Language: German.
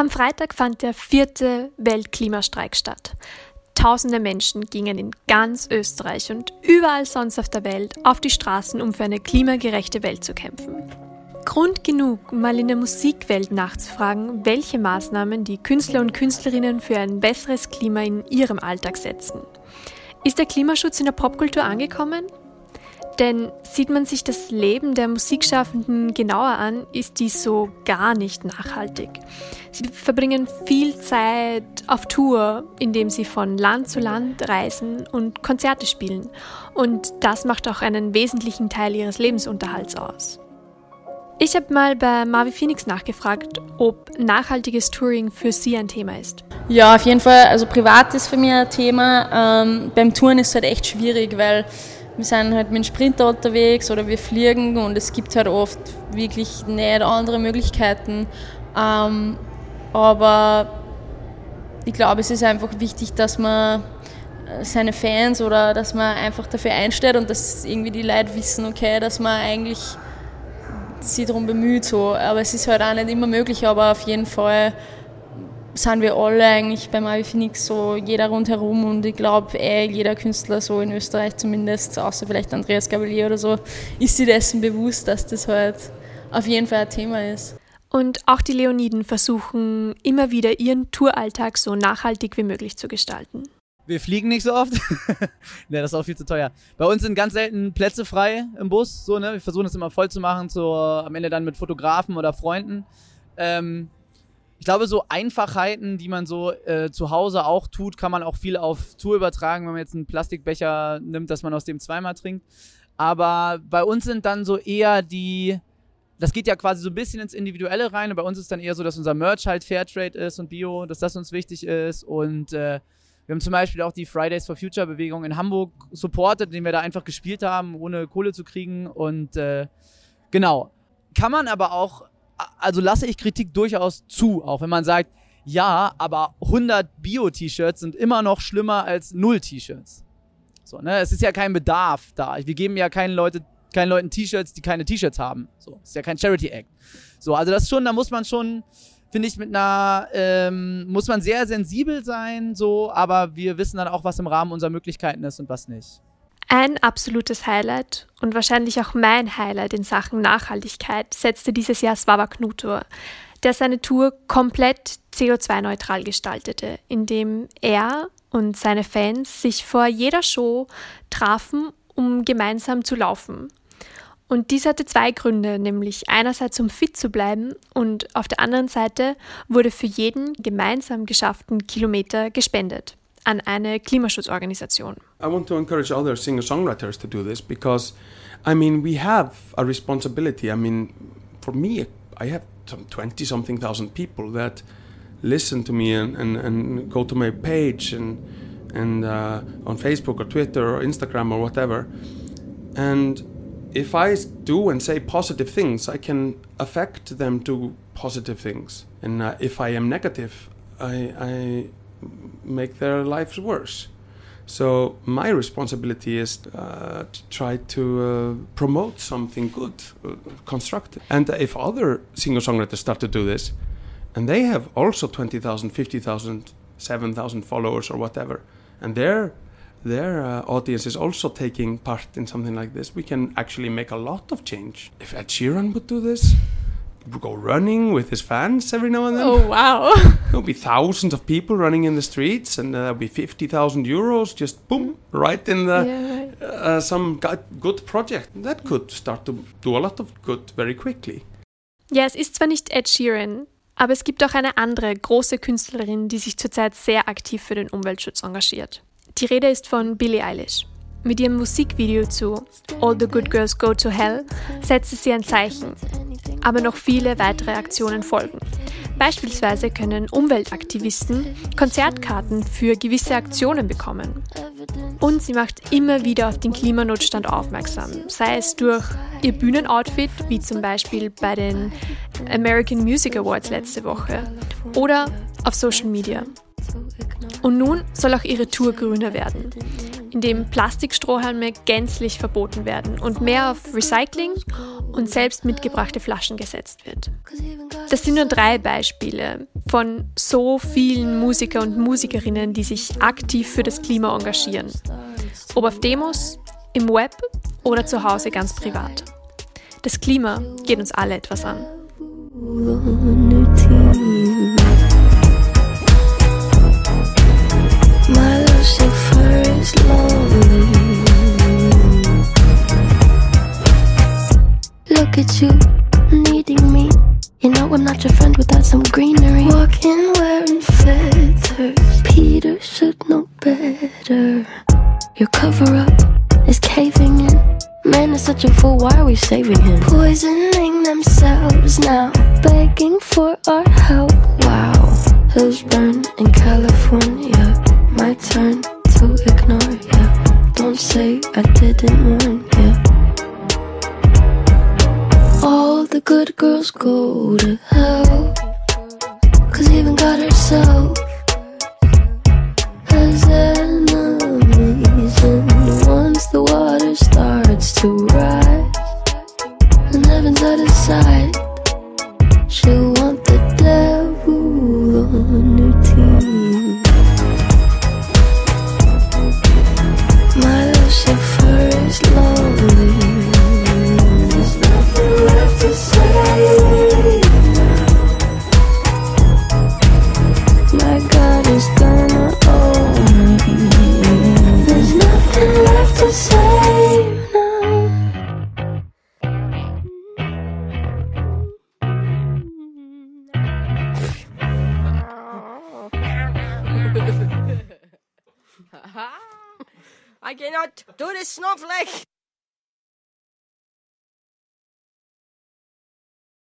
Am Freitag fand der vierte Weltklimastreik statt. Tausende Menschen gingen in ganz Österreich und überall sonst auf der Welt auf die Straßen, um für eine klimagerechte Welt zu kämpfen. Grund genug, mal in der Musikwelt nachzufragen, welche Maßnahmen die Künstler und Künstlerinnen für ein besseres Klima in ihrem Alltag setzen. Ist der Klimaschutz in der Popkultur angekommen? Denn sieht man sich das Leben der Musikschaffenden genauer an, ist dies so gar nicht nachhaltig. Sie verbringen viel Zeit auf Tour, indem sie von Land zu Land reisen und Konzerte spielen. Und das macht auch einen wesentlichen Teil ihres Lebensunterhalts aus. Ich habe mal bei Marvi Phoenix nachgefragt, ob nachhaltiges Touring für sie ein Thema ist. Ja, auf jeden Fall. Also privat ist für mich ein Thema. Ähm, beim Touren ist es halt echt schwierig, weil wir sind halt mit dem Sprinter unterwegs oder wir fliegen und es gibt halt oft wirklich nicht andere Möglichkeiten. Ähm, aber ich glaube, es ist einfach wichtig, dass man seine Fans oder dass man einfach dafür einstellt und dass irgendwie die Leute wissen, okay, dass man eigentlich sich darum bemüht. So. Aber es ist halt auch nicht immer möglich, aber auf jeden Fall sind wir alle eigentlich beim Avi Phoenix so jeder rundherum und ich glaube eh jeder Künstler so in Österreich zumindest, außer vielleicht Andreas Gabalier oder so, ist sich dessen bewusst, dass das halt auf jeden Fall ein Thema ist. Und auch die Leoniden versuchen immer wieder ihren Touralltag so nachhaltig wie möglich zu gestalten. Wir fliegen nicht so oft. ne, das ist auch viel zu teuer. Bei uns sind ganz selten Plätze frei im Bus. So, ne? Wir versuchen das immer voll zu machen, so am Ende dann mit Fotografen oder Freunden. Ähm, ich glaube, so Einfachheiten, die man so äh, zu Hause auch tut, kann man auch viel auf Tour übertragen, wenn man jetzt einen Plastikbecher nimmt, dass man aus dem zweimal trinkt. Aber bei uns sind dann so eher die, das geht ja quasi so ein bisschen ins Individuelle rein. Und bei uns ist dann eher so, dass unser Merch halt Fairtrade ist und Bio, dass das uns wichtig ist. Und äh, wir haben zum Beispiel auch die Fridays for Future Bewegung in Hamburg supportet, indem wir da einfach gespielt haben, ohne Kohle zu kriegen. Und äh, genau. Kann man aber auch also lasse ich Kritik durchaus zu, auch wenn man sagt, ja, aber 100 Bio-T-Shirts sind immer noch schlimmer als 0 T-Shirts. So, ne? Es ist ja kein Bedarf da. Wir geben ja keinen, Leute, keinen Leuten T-Shirts, die keine T-Shirts haben. So, ist ja kein Charity-Act. So, also das schon, da muss man schon, finde ich, mit einer, ähm, muss man sehr sensibel sein, so, aber wir wissen dann auch, was im Rahmen unserer Möglichkeiten ist und was nicht. Ein absolutes Highlight und wahrscheinlich auch mein Highlight in Sachen Nachhaltigkeit setzte dieses Jahr Swava Knutor, der seine Tour komplett CO2-neutral gestaltete, indem er und seine Fans sich vor jeder Show trafen, um gemeinsam zu laufen. Und dies hatte zwei Gründe, nämlich einerseits um fit zu bleiben und auf der anderen Seite wurde für jeden gemeinsam geschafften Kilometer gespendet. An eine Klimaschutzorganisation. I want to encourage other singer-songwriters to do this because, I mean, we have a responsibility. I mean, for me, I have some 20 something thousand people that listen to me and, and, and go to my page and, and uh, on Facebook or Twitter or Instagram or whatever. And if I do and say positive things, I can affect them to positive things. And uh, if I am negative, I, I make their lives worse. So my responsibility is uh, to try to uh, promote something good, uh, constructive. And if other singer-songwriters start to do this, and they have also 20,000, 50,000, 7,000 followers or whatever, and their their uh, audience is also taking part in something like this, we can actually make a lot of change. If Ed Sheeran would do this, go running with his fans every now and then. Oh wow! There'll be thousands of people running in the streets, and uh, there'll be fifty thousand euros just boom right in the yeah, right. Uh, some good project that could start to do a lot of good very quickly. Ja, es ist zwar nicht Ed Sheeran, aber es gibt auch eine andere große Künstlerin, die sich zurzeit sehr aktiv für den Umweltschutz engagiert. Die Rede ist von Billie Eilish. Mit ihrem Musikvideo zu All the Good Girls Go to Hell setzte sie ein Zeichen aber noch viele weitere Aktionen folgen. Beispielsweise können Umweltaktivisten Konzertkarten für gewisse Aktionen bekommen. Und sie macht immer wieder auf den Klimanotstand aufmerksam, sei es durch ihr Bühnenoutfit, wie zum Beispiel bei den American Music Awards letzte Woche, oder auf Social Media. Und nun soll auch ihre Tour grüner werden, indem Plastikstrohhalme gänzlich verboten werden und mehr auf Recycling und selbst mitgebrachte Flaschen gesetzt wird. Das sind nur drei Beispiele von so vielen Musiker und Musikerinnen, die sich aktiv für das Klima engagieren. Ob auf Demos, im Web oder zu Hause ganz privat. Das Klima geht uns alle etwas an. You, needing me. You know I'm not your friend without some greenery. Walking wearing feathers. Peter should know better. Your cover up is caving in. Man is such a fool, why are we saving him? Poisoning themselves now, begging for our help. Wow, hills burn in California. My turn to ignore ya. Don't say I didn't warn ya. The good girls go to hell. Cause even God herself I cannot do this snowflake.